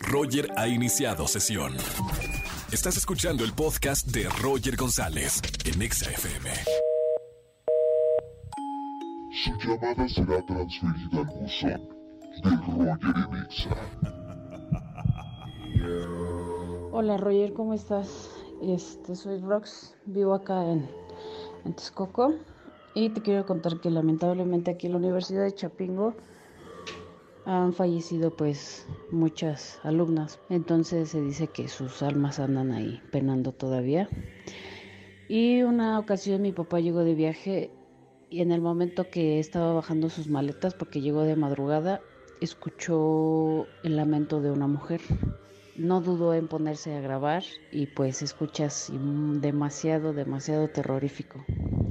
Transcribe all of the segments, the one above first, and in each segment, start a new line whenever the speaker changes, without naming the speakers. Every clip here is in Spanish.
Roger ha iniciado sesión. Estás escuchando el podcast de Roger González en Exa FM.
Su llamada será transferida al buzón de Roger en Exa.
Hola Roger, ¿cómo estás? Este, soy Rox, vivo acá en, en Texcoco y te quiero contar que lamentablemente aquí en la Universidad de Chapingo han fallecido pues muchas alumnas. Entonces se dice que sus almas andan ahí penando todavía. Y una ocasión mi papá llegó de viaje y en el momento que estaba bajando sus maletas, porque llegó de madrugada, escuchó el lamento de una mujer. No dudó en ponerse a grabar y pues escuchas demasiado, demasiado terrorífico.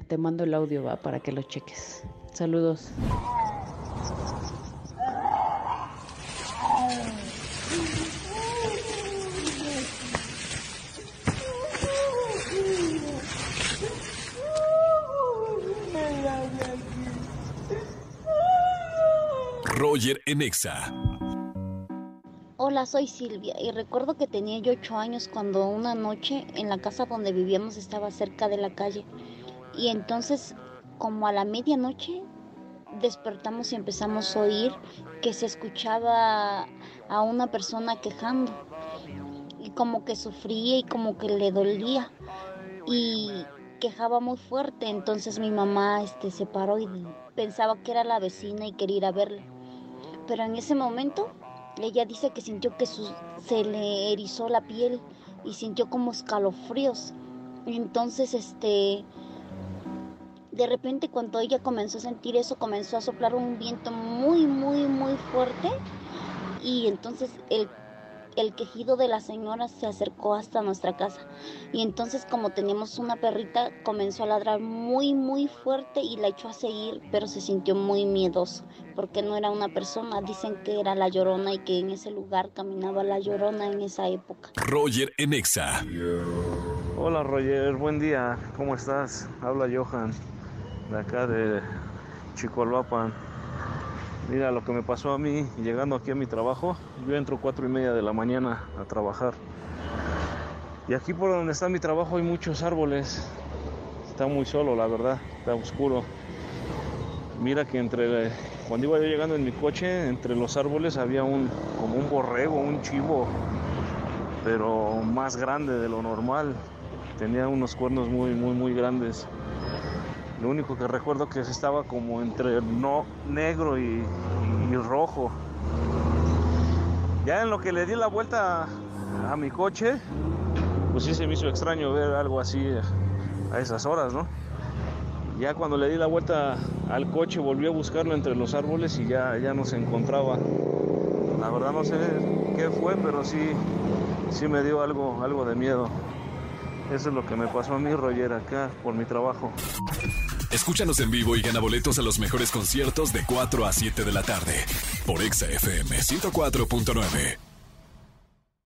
Te mando el audio, va, para que lo cheques. Saludos.
Hola, soy Silvia y recuerdo que tenía yo ocho años cuando una noche en la casa donde vivíamos estaba cerca de la calle y entonces como a la medianoche despertamos y empezamos a oír que se escuchaba a una persona quejando y como que sufría y como que le dolía y quejaba muy fuerte. Entonces mi mamá este se paró y pensaba que era la vecina y quería ir a verle pero en ese momento ella dice que sintió que se le erizó la piel y sintió como escalofríos. Entonces, este, de repente cuando ella comenzó a sentir eso, comenzó a soplar un viento muy, muy, muy fuerte y entonces el el quejido de la señora se acercó hasta nuestra casa. Y entonces como teníamos una perrita comenzó a ladrar muy muy fuerte y la echó a seguir pero se sintió muy miedoso porque no era una persona. Dicen que era la llorona y que en ese lugar caminaba la llorona en esa época.
Roger Enexa
Hola Roger. Buen día. Cómo estás habla Johan de acá de Chicolvapan Mira lo que me pasó a mí llegando aquí a mi trabajo. Yo entro cuatro y media de la mañana a trabajar. Y aquí por donde está mi trabajo hay muchos árboles. Está muy solo, la verdad. Está oscuro. Mira que entre cuando iba yo llegando en mi coche, entre los árboles había un como un borrego, un chivo, pero más grande de lo normal. Tenía unos cuernos muy muy muy grandes. Lo único que recuerdo que estaba como entre no negro y, rojo. Ya en lo que le di la vuelta a, mi coche, pues sí se me hizo extraño ver algo así a esas horas, ¿no? Ya cuando le di la vuelta al coche volví a buscarlo entre los árboles y ya, ya no se encontraba. La verdad no sé qué fue, pero sí, sí me dio algo, algo de miedo. Eso es lo que me pasó a mí, Roger, acá por mi trabajo.
Escúchanos en vivo y gana boletos a los mejores conciertos de 4 a 7 de la tarde por Exa FM 104.9.